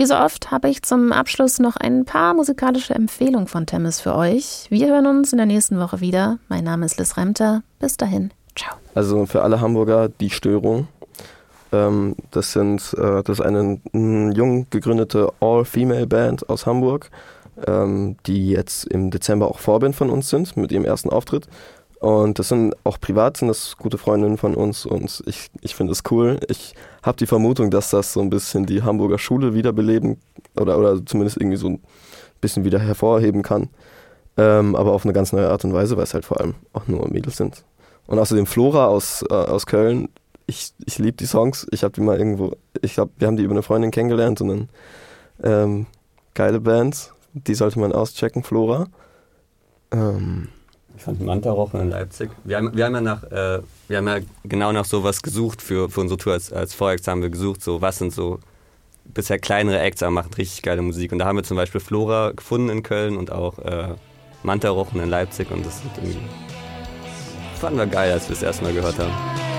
Wie so oft habe ich zum Abschluss noch ein paar musikalische Empfehlungen von Temis für euch. Wir hören uns in der nächsten Woche wieder. Mein Name ist Liz Remter. Bis dahin. Ciao. Also für alle Hamburger die Störung. Ähm, das sind äh, das ist eine jung gegründete All-Female-Band aus Hamburg, ähm, die jetzt im Dezember auch Vorband von uns sind mit ihrem ersten Auftritt. Und das sind auch privat sind das gute Freundinnen von uns und ich, ich finde es cool. Ich habe die Vermutung, dass das so ein bisschen die Hamburger Schule wiederbeleben oder, oder zumindest irgendwie so ein bisschen wieder hervorheben kann. Ähm, aber auf eine ganz neue Art und Weise, weil es halt vor allem auch nur Mädels sind. Und außerdem Flora aus, äh, aus Köln, ich, ich liebe die Songs. Ich habe die mal irgendwo, ich glaube, wir haben die über eine Freundin kennengelernt und dann ähm, geile Bands. Die sollte man auschecken, Flora. Ähm, Ich fand Mantarochen in Leipzig. Wir haben, wir haben ja nach, äh, wir haben ja genau nach sowas gesucht für, für unsere Tour. Als, als Voracts haben wir gesucht, so was sind so bisher kleinere Acts, aber machen richtig geile Musik. Und da haben wir zum Beispiel Flora gefunden in Köln und auch äh, Mantarochen in Leipzig. Und das irgendwie, fanden wir geil, als wir es erstmal gehört haben.